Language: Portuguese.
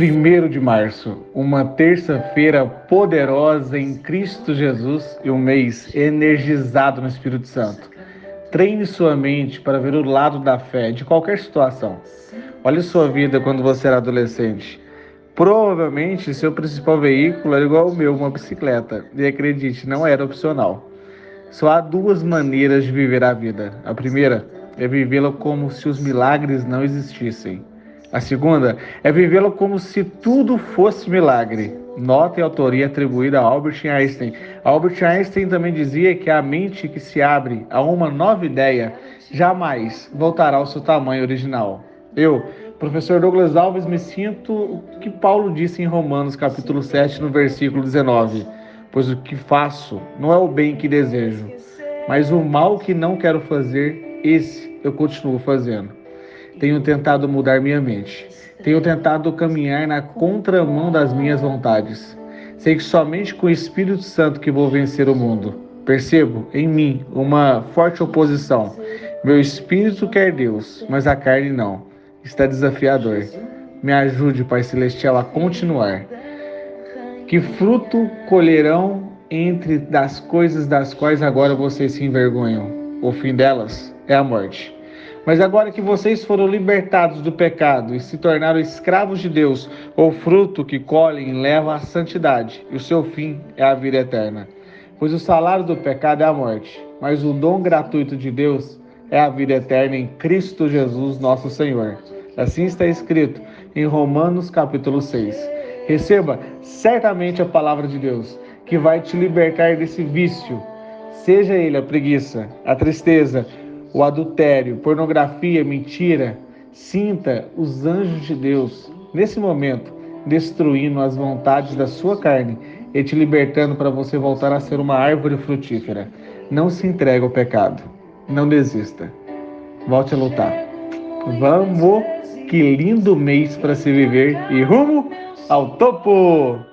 Primeiro de março, uma terça-feira poderosa em Cristo Jesus e um mês energizado no Espírito Santo. Treine sua mente para ver o lado da fé de qualquer situação. Olhe sua vida quando você era adolescente. Provavelmente seu principal veículo era igual ao meu, uma bicicleta. E acredite, não era opcional. Só há duas maneiras de viver a vida. A primeira é vivê-la como se os milagres não existissem. A segunda é vivê-la como se tudo fosse milagre. Nota e autoria atribuída a Albert Einstein. Albert Einstein também dizia que a mente que se abre a uma nova ideia jamais voltará ao seu tamanho original. Eu, professor Douglas Alves, me sinto o que Paulo disse em Romanos capítulo 7, no versículo 19. Pois o que faço não é o bem que desejo, mas o mal que não quero fazer, esse eu continuo fazendo. Tenho tentado mudar minha mente. Tenho tentado caminhar na contramão das minhas vontades. Sei que somente com o Espírito Santo que vou vencer o mundo. Percebo em mim uma forte oposição. Meu espírito quer Deus, mas a carne não. Está desafiador. Me ajude, Pai Celestial, a continuar. Que fruto colherão entre das coisas das quais agora vocês se envergonham? O fim delas é a morte. Mas agora que vocês foram libertados do pecado e se tornaram escravos de Deus, o fruto que colhem leva à santidade, e o seu fim é a vida eterna. Pois o salário do pecado é a morte, mas o dom gratuito de Deus é a vida eterna em Cristo Jesus, nosso Senhor. Assim está escrito em Romanos capítulo 6. Receba certamente a palavra de Deus, que vai te libertar desse vício, seja ele a preguiça, a tristeza, o adultério, pornografia, mentira, sinta os anjos de Deus nesse momento destruindo as vontades da sua carne e te libertando para você voltar a ser uma árvore frutífera. Não se entregue ao pecado. Não desista. Volte a lutar. Vamos! Que lindo mês para se viver e rumo ao topo!